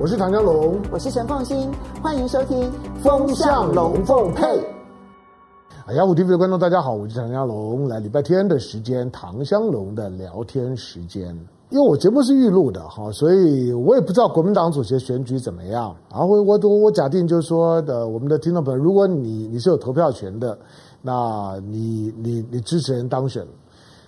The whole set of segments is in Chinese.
我是唐江龙，我是陈凤新，欢迎收听《风向龙凤配》。啊，雅虎 TV 的观众大家好，我是唐江龙，来礼拜天的时间，唐香龙的聊天时间。因为我节目是预录的哈，所以我也不知道国民党主席选举怎么样。然后我我我假定就是说的，我们的听众朋友，如果你你是有投票权的，那你你你支持人当选。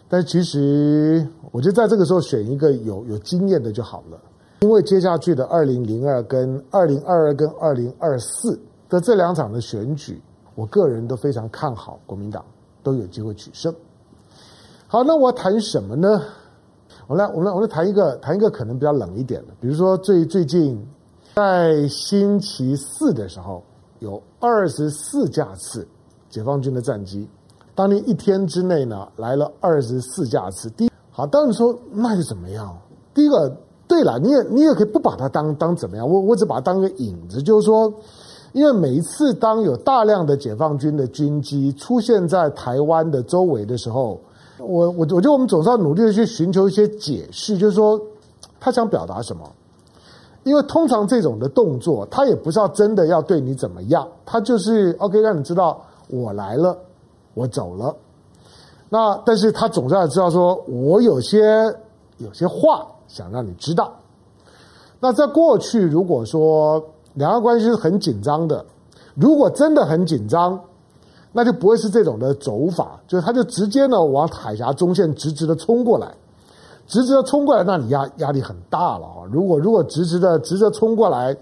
但其实我觉得在这个时候选一个有有经验的就好了，因为接下去的二零零二跟二零二二跟二零二四的这两场的选举，我个人都非常看好国民党都有机会取胜。好，那我谈什么呢？我来，我们来，我们来谈一个，谈一个可能比较冷一点的，比如说最最近在星期四的时候，有二十四架次解放军的战机，当年一天之内呢来了二十四架次。第，好，当然说那就怎么样？第一个，对了，你也你也可以不把它当当怎么样，我我只把它当个影子，就是说，因为每一次当有大量的解放军的军机出现在台湾的周围的时候。我我我觉得我们总是要努力的去寻求一些解释，就是说他想表达什么？因为通常这种的动作，他也不是要真的要对你怎么样，他就是 OK 让你知道我来了，我走了。那但是他总是要知道说，我有些有些话想让你知道。那在过去，如果说两岸关系是很紧张的，如果真的很紧张。那就不会是这种的走法，就是他就直接呢往海峡中线直直的冲过来，直直的冲过来，那你压压力很大了啊！如果如果直直的直着冲过来。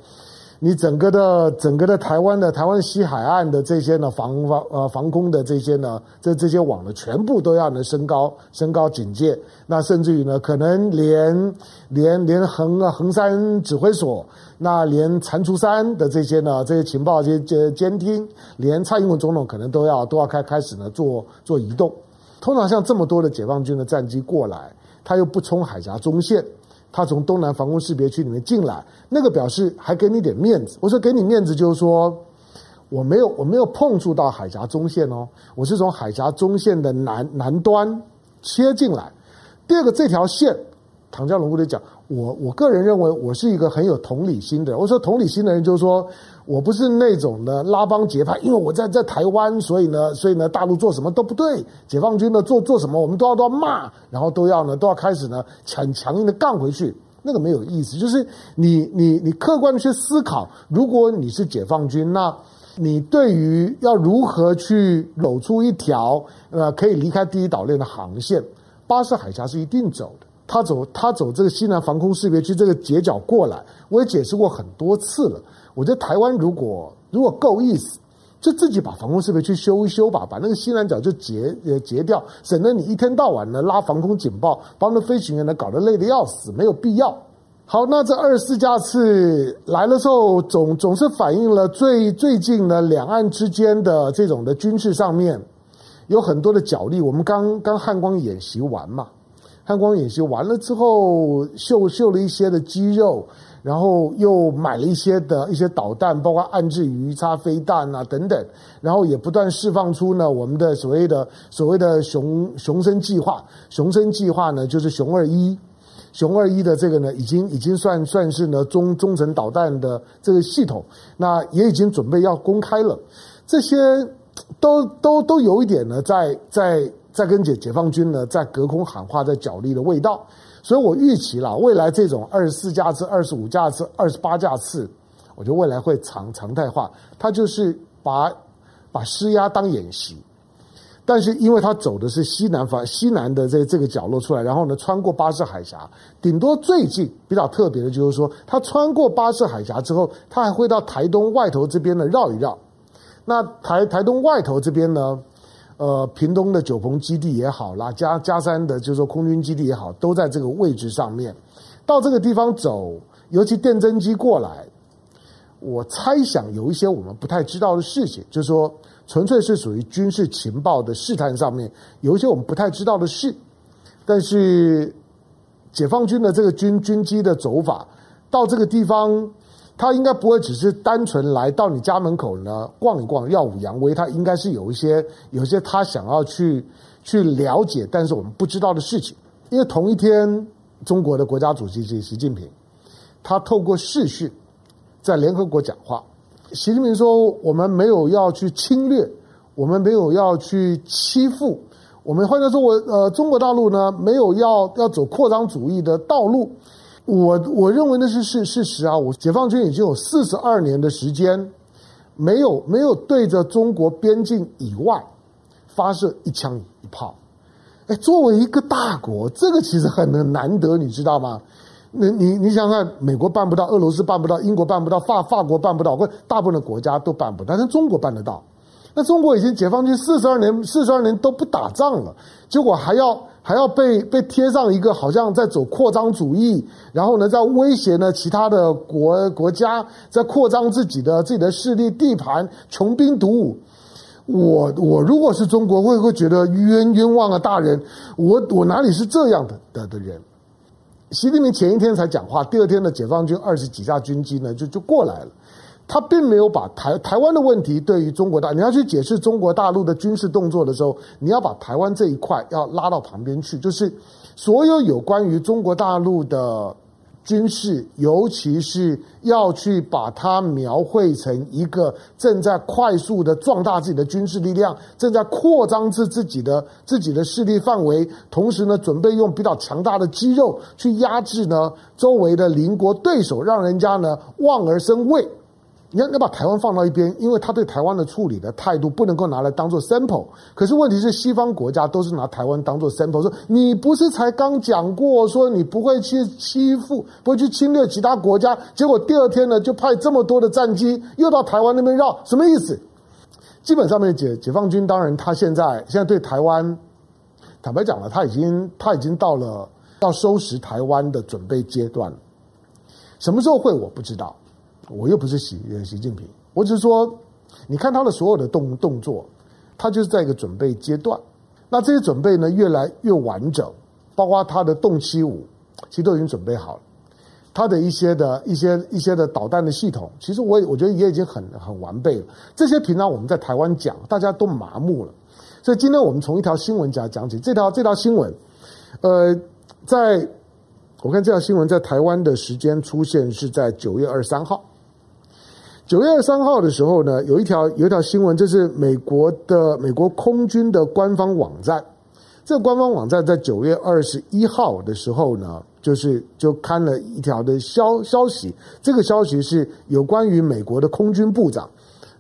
你整个的整个的台湾的台湾西海岸的这些呢防防呃防空的这些呢这这些网呢全部都要呢升高升高警戒，那甚至于呢可能连连连横啊横山指挥所，那连蟾蜍山的这些呢这些情报这些监监听，连蔡英文总统可能都要都要开开始呢做做移动。通常像这么多的解放军的战机过来，他又不冲海峡中线。他从东南防空识别区里面进来，那个表示还给你点面子。我说给你面子，就是说我没有我没有碰触到海峡中线哦，我是从海峡中线的南南端切进来。第二个，这条线，唐家龙部队讲，我我个人认为我是一个很有同理心的人。我说同理心的人就是说。我不是那种的拉帮结派，因为我在在台湾，所以呢，所以呢，大陆做什么都不对，解放军呢做做什么，我们都要都要骂，然后都要呢都要开始呢强强硬的杠回去，那个没有意思。就是你你你客观的去思考，如果你是解放军，那你对于要如何去搂出一条呃可以离开第一岛链的航线，巴士海峡是一定走的。他走他走这个西南防空识别区这个截角过来，我也解释过很多次了。我觉得台湾如果如果够意思，就自己把防空识别去修一修吧，把那个西南角就截呃截掉，省得你一天到晚的拉防空警报，把我们的飞行员呢搞得累得要死，没有必要。好，那这二十四架次来的时候，总总是反映了最最近呢两岸之间的这种的军事上面有很多的角力。我们刚刚汉光演习完嘛，汉光演习完了之后秀秀了一些的肌肉。然后又买了一些的一些导弹，包括岸置鱼叉飞弹啊等等，然后也不断释放出呢我们的所谓的所谓的雄雄升计划，雄升计划呢就是熊二一，熊二一的这个呢已经已经算算是呢中中程导弹的这个系统，那也已经准备要公开了，这些都都都有一点呢在在在跟解解放军呢在隔空喊话，在角力的味道。所以我预期了未来这种二十四架次、二十五架次、二十八架次，我觉得未来会常常态化。它就是把把施压当演习，但是因为它走的是西南方西南的这这个角落出来，然后呢穿过巴士海峡，顶多最近比较特别的就是说，它穿过巴士海峡之后，它还会到台东外头这边呢绕一绕。那台台东外头这边呢？呃，屏东的九鹏基地也好啦，佳佳山的，就是说空军基地也好，都在这个位置上面。到这个地方走，尤其电侦机过来，我猜想有一些我们不太知道的事情，就是说纯粹是属于军事情报的试探上面，有一些我们不太知道的事。但是解放军的这个军军机的走法，到这个地方。他应该不会只是单纯来到你家门口呢逛一逛，耀武扬威。他应该是有一些有一些他想要去去了解，但是我们不知道的事情。因为同一天，中国的国家主席是习近平，他透过视讯在联合国讲话。习近平说：“我们没有要去侵略，我们没有要去欺负，我们换句话说，我呃，中国大陆呢没有要要走扩张主义的道路。我我认为那是事事实啊。我解放军已经有四十二年的时间，没有没有对着中国边境以外发射一枪一炮。哎，作为一个大国，这个其实很难得，你知道吗？”你你你想想看，美国办不到，俄罗斯办不到，英国办不到，法法国办不到，或大部分的国家都办不到，但是中国办得到。那中国已经解放军四十二年，四十二年都不打仗了，结果还要还要被被贴上一个好像在走扩张主义，然后呢，在威胁呢其他的国国家，在扩张自己的自己的势力地盘，穷兵黩武。我我如果是中国，会不会觉得冤冤枉啊，大人，我我哪里是这样的的的人？习近平前一天才讲话，第二天的解放军二十几架军机呢就就过来了。他并没有把台台湾的问题对于中国大，你要去解释中国大陆的军事动作的时候，你要把台湾这一块要拉到旁边去，就是所有有关于中国大陆的。军事，尤其是要去把它描绘成一个正在快速的壮大自己的军事力量，正在扩张自自己的自己的势力范围，同时呢，准备用比较强大的肌肉去压制呢周围的邻国对手，让人家呢望而生畏。你要要把台湾放到一边，因为他对台湾的处理的态度不能够拿来当做 sample。可是问题是，西方国家都是拿台湾当做 sample，说你不是才刚讲过说你不会去欺负、不会去侵略其他国家，结果第二天呢就派这么多的战机又到台湾那边绕，什么意思？基本上面解解放军当然他现在现在对台湾坦白讲了，他已经他已经到了要收拾台湾的准备阶段，什么时候会我不知道。我又不是习习近平，我只是说，你看他的所有的动动作，他就是在一个准备阶段。那这些准备呢，越来越完整，包括他的动七五，其实都已经准备好了。他的一些的一些一些的导弹的系统，其实我也我觉得也已经很很完备了。这些平常我们在台湾讲，大家都麻木了。所以今天我们从一条新闻讲讲起，这条这条新闻，呃，在我看这条新闻在台湾的时间出现是在九月二十三号。九月二三号的时候呢，有一条有一条新闻，这是美国的美国空军的官方网站。这个官方网站在九月二十一号的时候呢，就是就刊了一条的消消息。这个消息是有关于美国的空军部长。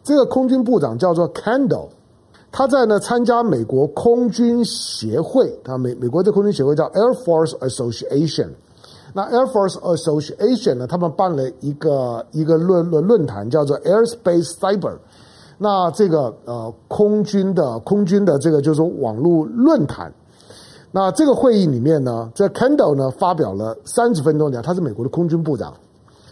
这个空军部长叫做 Kendall，他在呢参加美国空军协会，他美美国的空军协会叫 Air Force Association。那 Air Force Association 呢，他们办了一个一个论论论坛，叫做 Airspace Cyber。那这个呃空军的空军的这个就是说网络论坛。那这个会议里面呢，这 Kendall 呢发表了三十分钟讲，他是美国的空军部长，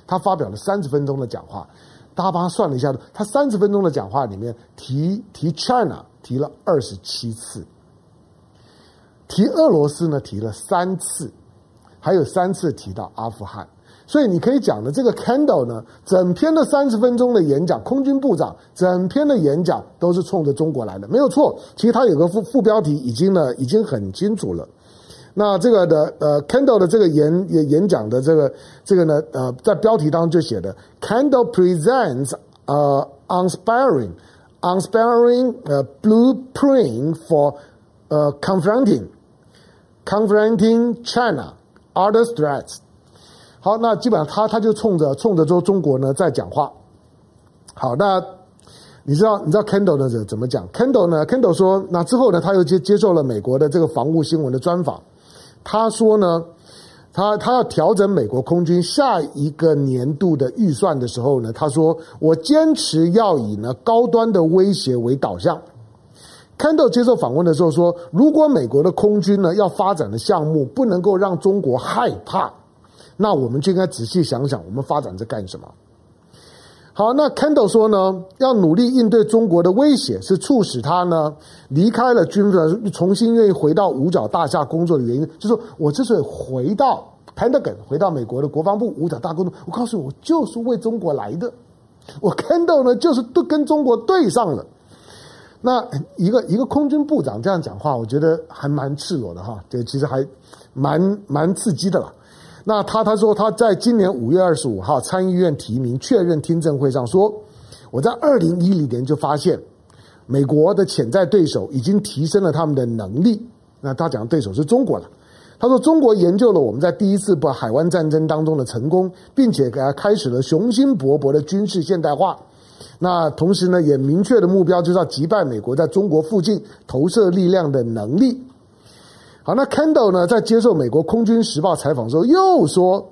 他发表了三十分钟的讲话。大家帮他算了一下，他三十分钟的讲话里面提提 China 提了二十七次，提俄罗斯呢提了三次。还有三次提到阿富汗，所以你可以讲的这个 Kendall 呢，整篇的三十分钟的演讲，空军部长整篇的演讲都是冲着中国来的，没有错。其实他有个副副标题已经呢已经很清楚了。那这个的呃 Kendall 的这个演演演讲的这个这个呢呃在标题当中就写的 Kendall presents 呃 unsparing unsparing 呃 blueprint for 呃 confronting confronting China。Other threats，好，那基本上他他就冲着冲着说中国呢在讲话。好，那你知道你知道 Kendall 呢怎怎么讲？Kendall 呢，Kendall 说，那之后呢，他又接接受了美国的这个防务新闻的专访。他说呢，他他要调整美国空军下一个年度的预算的时候呢，他说我坚持要以呢高端的威胁为导向。Candle 接受访问的时候说：“如果美国的空军呢要发展的项目不能够让中国害怕，那我们就应该仔细想想，我们发展在干什么？”好，那 Kendall 说呢，要努力应对中国的威胁，是促使他呢离开了军队，重新愿意回到五角大厦工作的原因。就是说我之所以回到 Pentagon，回到美国的国防部五角大工作，我告诉你，我就是为中国来的。我 Kendall 呢，就是都跟中国对上了。那一个一个空军部长这样讲话，我觉得还蛮赤裸的哈，这其实还蛮蛮刺激的啦。那他他说他在今年五月二十五号参议院提名确认听证会上说，我在二零一零年就发现美国的潜在对手已经提升了他们的能力。那他讲的对手是中国了。他说中国研究了我们在第一次不海湾战争当中的成功，并且给他开始了雄心勃勃的军事现代化。那同时呢，也明确的目标就是要击败美国在中国附近投射力量的能力。好，那 Kendall 呢，在接受美国空军时报采访的时候又说，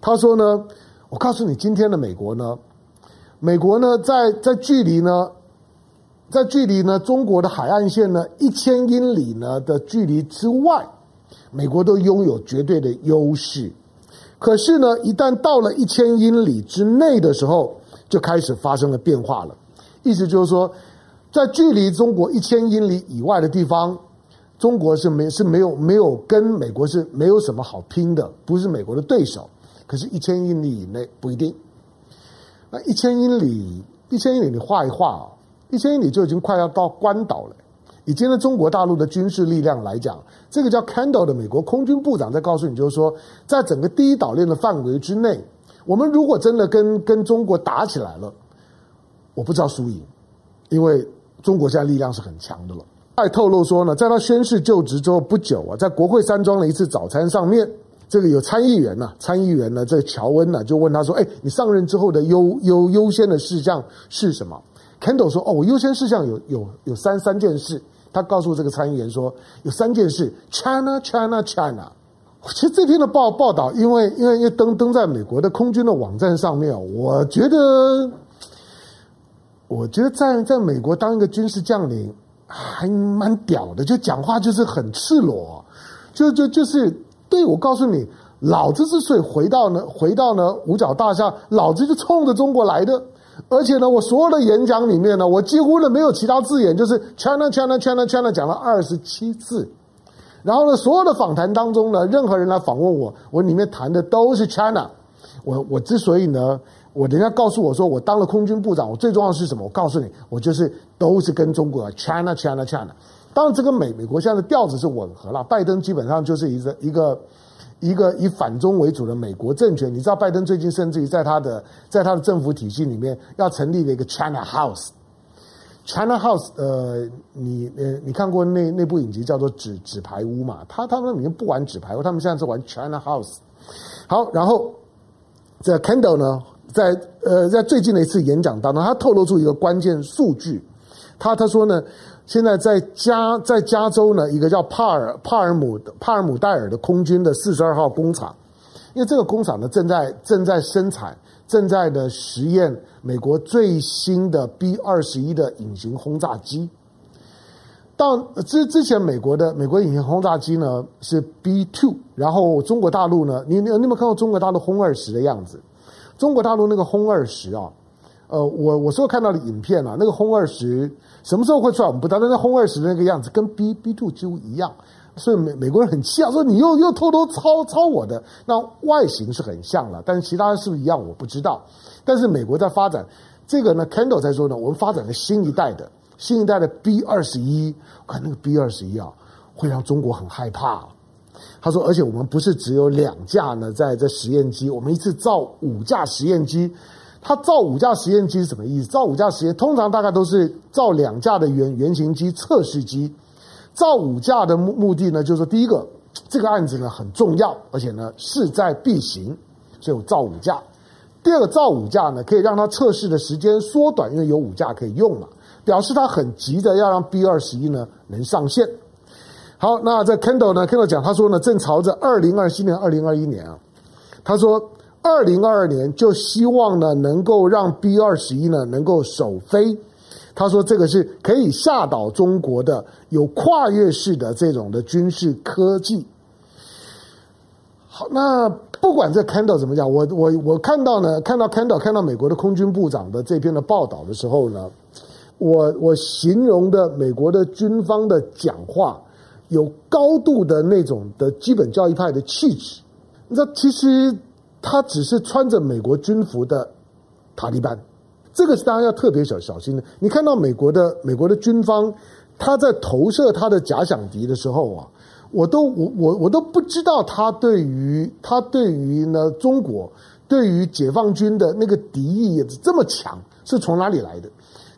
他说呢，我告诉你，今天的美国呢，美国呢，在在距离呢，在距离呢中国的海岸线呢一千英里呢的距离之外，美国都拥有绝对的优势。可是呢，一旦到了一千英里之内的时候，就开始发生了变化了。意思就是说，在距离中国一千英里以外的地方。中国是没是没有没有跟美国是没有什么好拼的，不是美国的对手。可是，一千英里以内不一定。那一千英里，一千英里你画一画啊，一千英里就已经快要到关岛了。以今天中国大陆的军事力量来讲，这个叫 Kendall 的美国空军部长在告诉你，就是说，在整个第一岛链的范围之内，我们如果真的跟跟中国打起来了，我不知道输赢，因为中国现在力量是很强的了。还透露说呢，在他宣誓就职之后不久啊，在国会山庄的一次早餐上面，这个有参议员呢、参议员呢，这个乔恩呢，就问他说：“哎，你上任之后的优优优先的事项是什么？”Kendall 说：“哦，优先事项有有有三三件事。”他告诉这个参议员说：“有三件事，China China China。”其实这篇的报报道，因为因为因为登登在美国的空军的网站上面，我觉得，我觉得在在美国当一个军事将领。还蛮屌的，就讲话就是很赤裸，就就就是对我告诉你，老子之所以回到呢，回到呢五角大厦，老子就冲着中国来的，而且呢，我所有的演讲里面呢，我几乎呢没有其他字眼，就是 China China China China 讲了二十七次，然后呢，所有的访谈当中呢，任何人来访问我，我里面谈的都是 China，我我之所以呢。我人家告诉我说，我当了空军部长，我最重要的是什么？我告诉你，我就是都是跟中国 China China China。当然，这个美美国现在的调子是吻合了。拜登基本上就是一个一个一个以反中为主的美国政权。你知道，拜登最近甚至于在他的在他的政府体系里面要成立了一个 China House。China House，呃，你呃你看过那那部影集叫做《纸纸牌屋》嘛？他他们里面不玩纸牌屋，他们现在是玩 China House。好，然后在 Kendall 呢？在呃，在最近的一次演讲当中，他透露出一个关键数据。他他说呢，现在在加在加州呢，一个叫帕尔帕尔姆帕尔姆戴尔的空军的四十二号工厂，因为这个工厂呢正在正在生产，正在的实验美国最新的 B 二十一的隐形轰炸机。到之之前，美国的美国隐形轰炸机呢是 B two，然后中国大陆呢，你你有没有看到中国大陆轰二十的样子？中国大陆那个轰二十啊，呃，我我所看到的影片啊，那个轰二十什么时候会出来我们不知道，但是轰二十的那个样子跟 B B two 几乎一样，所以美美国人很气啊，说你又又偷偷抄抄我的，那外形是很像了，但是其他是不是一样我不知道。但是美国在发展这个呢，Kendall 在说呢，我们发展了新一代的新一代的 B 二十一，看那个 B 二十一啊，会让中国很害怕。他说：“而且我们不是只有两架呢，在这实验机，我们一次造五架实验机。他造五架实验机是什么意思？造五架实验，通常大概都是造两架的原原型机测试机。造五架的目目的呢，就是第一个，这个案子呢很重要，而且呢势在必行，所以我造五架。第二个，造五架呢可以让它测试的时间缩短，因为有五架可以用嘛，表示他很急的要让 B 二十一呢能上线。”好，那在 Kendall 呢？Kendall 讲，他说呢，正朝着二零二七年、二零二一年啊，他说二零二二年就希望呢，能够让 B 二十一呢能够首飞。他说这个是可以吓倒中国的，有跨越式的这种的军事科技。好，那不管这 Kendall 怎么讲，我我我看到呢，看到 Kendall 看到美国的空军部长的这篇的报道的时候呢，我我形容的美国的军方的讲话。有高度的那种的基本教义派的气质，那，其实他只是穿着美国军服的塔利班，这个是大家要特别小小心的。你看到美国的美国的军方，他在投射他的假想敌的时候啊，我都我我我都不知道他对于他对于呢中国对于解放军的那个敌意也是这么强，是从哪里来的？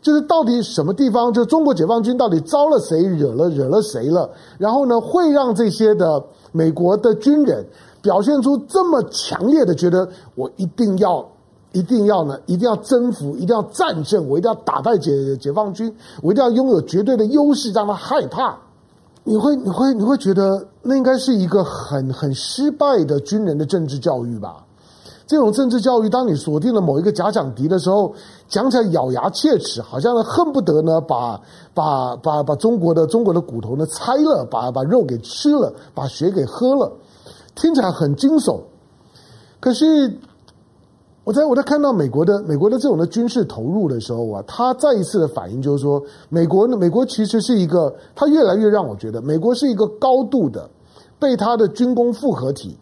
就是到底什么地方，就中国解放军到底招了谁，惹了惹了谁了？然后呢，会让这些的美国的军人表现出这么强烈的觉得，我一定要。一定要呢，一定要征服，一定要战胜，我一定要打败解解放军，我一定要拥有绝对的优势，让他害怕。你会，你会，你会觉得那应该是一个很很失败的军人的政治教育吧？这种政治教育，当你锁定了某一个假想敌的时候，讲起来咬牙切齿，好像呢恨不得呢把把把把中国的中国的骨头呢拆了，把把肉给吃了，把血给喝了，听起来很惊悚。可是。我在我在看到美国的美国的这种的军事投入的时候啊，他再一次的反应就是说，美国呢美国其实是一个，他越来越让我觉得，美国是一个高度的被他的军工复合体，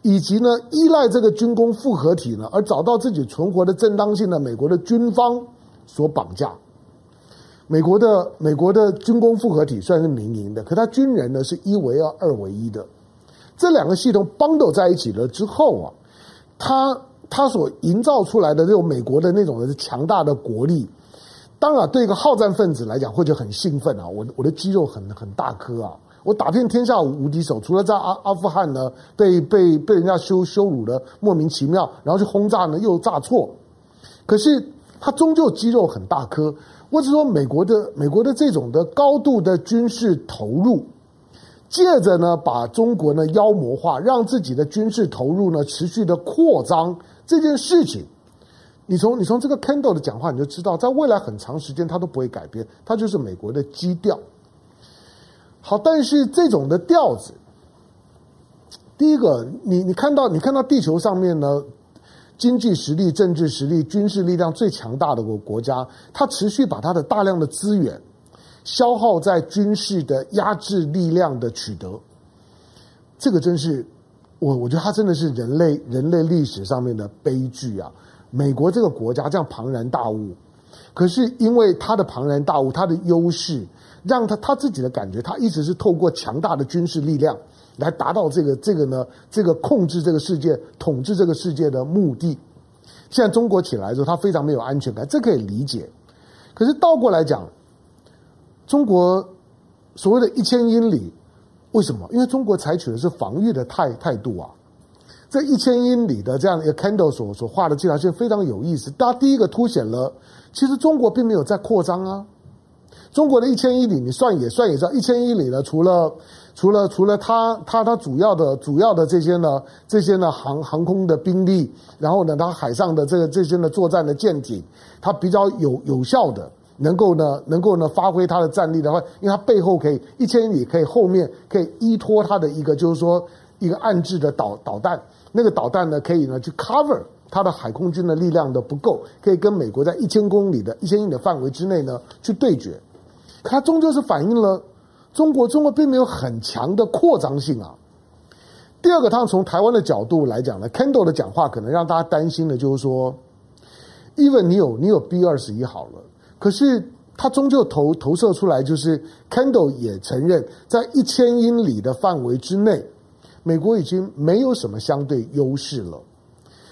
以及呢依赖这个军工复合体呢而找到自己存活的正当性的美国的军方所绑架。美国的美国的军工复合体算是民营的，可他军人呢是一为二二为一的，这两个系统 bundle 在一起了之后啊，他。他所营造出来的这种美国的那种强大的国力，当然对一个好战分子来讲会觉得很兴奋啊！我我的肌肉很很大颗啊！我打遍天下无敌手，除了在阿阿富汗呢被被被人家羞羞辱的莫名其妙，然后去轰炸呢又炸错，可是他终究肌肉很大颗。或者说美国的美国的这种的高度的军事投入。借着呢，把中国呢妖魔化，让自己的军事投入呢持续的扩张这件事情，你从你从这个 Kendall 的讲话你就知道，在未来很长时间它都不会改变，它就是美国的基调。好，但是这种的调子，第一个，你你看到你看到地球上面呢，经济实力、政治实力、军事力量最强大的国国家，它持续把它的大量的资源。消耗在军事的压制力量的取得，这个真是我我觉得它真的是人类人类历史上面的悲剧啊！美国这个国家这样庞然大物，可是因为它的庞然大物，它的优势，让他他自己的感觉，他一直是透过强大的军事力量来达到这个这个呢这个控制这个世界、统治这个世界的目的。现在中国起来之后，他非常没有安全感，这可以理解。可是倒过来讲。中国所谓的一千英里，为什么？因为中国采取的是防御的态态度啊。这一千英里的这样一个 Kendall 所所画的这条线非常有意思。它第一个凸显了，其实中国并没有在扩张啊。中国的一千英里，你算也算也知道，一千英里呢，除了除了除了它它它主要的主要的这些呢这些呢航航空的兵力，然后呢它海上的这个这些呢作战的舰艇，它比较有有效的。能够呢，能够呢发挥它的战力的话，因为它背后可以一千英里，可以后面可以依托它的一个，就是说一个暗制的导导弹，那个导弹呢可以呢去 cover 它的海空军的力量的不够，可以跟美国在一千公里的一千英里的范围之内呢去对决。它终究是反映了中国，中国并没有很强的扩张性啊。第二个，他从台湾的角度来讲呢，Kendall 的讲话可能让大家担心的就是说，even 你有你有 B 二十一好了。可是，他终究投投射出来，就是 Kendall 也承认，在一千英里的范围之内，美国已经没有什么相对优势了。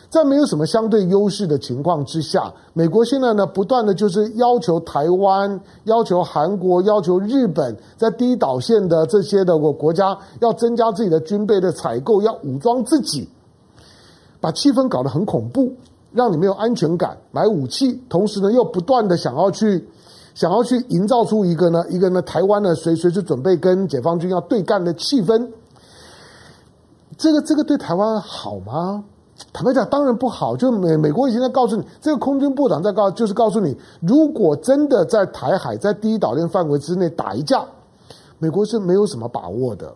在没有什么相对优势的情况之下，美国现在呢，不断的就是要求台湾、要求韩国、要求日本，在第一岛线的这些的国国家，要增加自己的军备的采购，要武装自己，把气氛搞得很恐怖。让你没有安全感，买武器，同时呢又不断的想要去，想要去营造出一个呢一个呢台湾呢随随时准备跟解放军要对干的气氛。这个这个对台湾好吗？坦白讲，当然不好。就美美国已经在告诉你，这个空军部长在告，就是告诉你，如果真的在台海在第一岛链范围之内打一架，美国是没有什么把握的。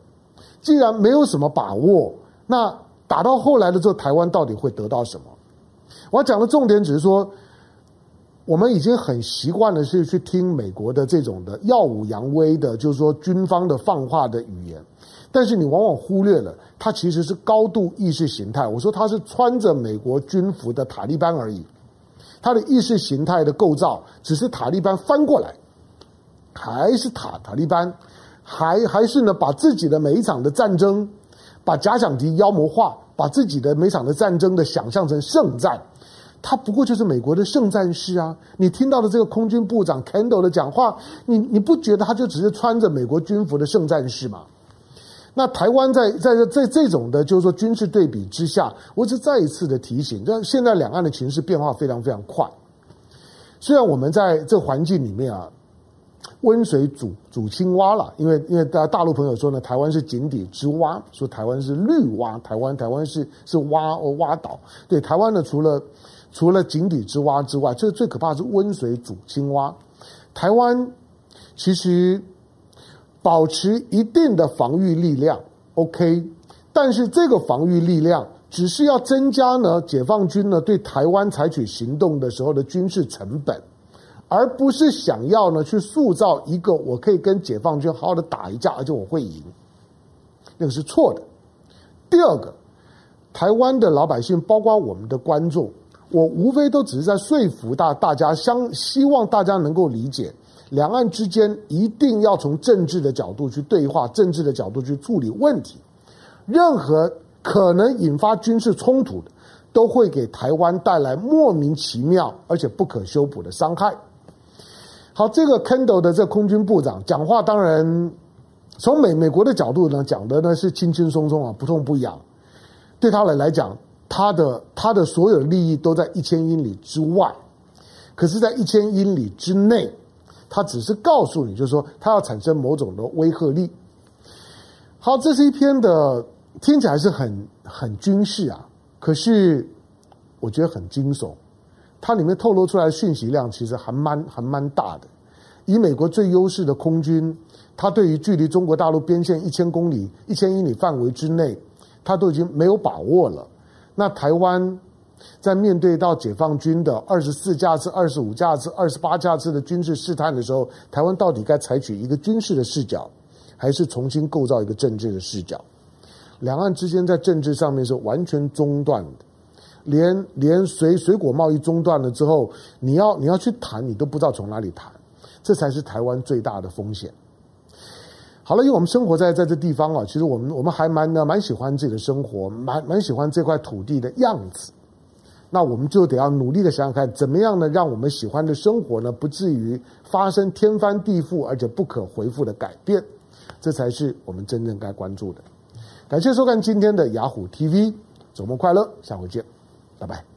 既然没有什么把握，那打到后来的时候，台湾到底会得到什么？我讲的重点只是说，我们已经很习惯的是去听美国的这种的耀武扬威的，就是说军方的放话的语言，但是你往往忽略了，它其实是高度意识形态。我说它是穿着美国军服的塔利班而已，它的意识形态的构造只是塔利班翻过来，还是塔塔利班。还还是呢把自己的每一场的战争，把假想敌妖魔化，把自己的每场的战争的想象成圣战。他不过就是美国的圣战士啊！你听到的这个空军部长 Kendall 的讲话，你你不觉得他就只是穿着美国军服的圣战士吗？那台湾在在在这种的，就是说军事对比之下，我只再一次的提醒，但现在两岸的情势变化非常非常快。虽然我们在这环境里面啊，温水煮煮青蛙了，因为因为大大陆朋友说呢，台湾是井底之蛙，说台湾是绿蛙，台湾台湾是是蛙哦蛙岛。对台湾呢，除了除了井底之蛙之外，这最可怕是温水煮青蛙。台湾其实保持一定的防御力量，OK，但是这个防御力量只是要增加呢解放军呢对台湾采取行动的时候的军事成本，而不是想要呢去塑造一个我可以跟解放军好好的打一架，而且我会赢，那个是错的。第二个，台湾的老百姓，包括我们的观众。我无非都只是在说服大大家，相希望大家能够理解，两岸之间一定要从政治的角度去对话，政治的角度去处理问题。任何可能引发军事冲突的，都会给台湾带来莫名其妙而且不可修补的伤害。好，这个 Kendall 的这空军部长讲话，当然从美美国的角度呢，讲的呢是轻轻松松啊，不痛不痒，对他来来讲。他的他的所有利益都在一千英里之外，可是，在一千英里之内，他只是告诉你，就是说，他要产生某种的威慑力。好，这是一篇的听起来是很很军事啊，可是我觉得很惊悚。它里面透露出来的讯息量其实还蛮还蛮大的。以美国最优势的空军，它对于距离中国大陆边线一千公里、一千英里范围之内，它都已经没有把握了。那台湾在面对到解放军的二十四架次、二十五架次、二十八架次的军事试探的时候，台湾到底该采取一个军事的视角，还是重新构造一个政治的视角？两岸之间在政治上面是完全中断的，连连水水果贸易中断了之后，你要你要去谈，你都不知道从哪里谈，这才是台湾最大的风险。好了，因为我们生活在在这地方啊，其实我们我们还蛮呢蛮喜欢自己的生活，蛮蛮喜欢这块土地的样子。那我们就得要努力的想想看，怎么样呢，让我们喜欢的生活呢，不至于发生天翻地覆而且不可回复的改变。这才是我们真正该关注的。感谢收看今天的雅虎 TV，周末快乐，下回见，拜拜。